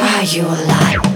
Are you alive?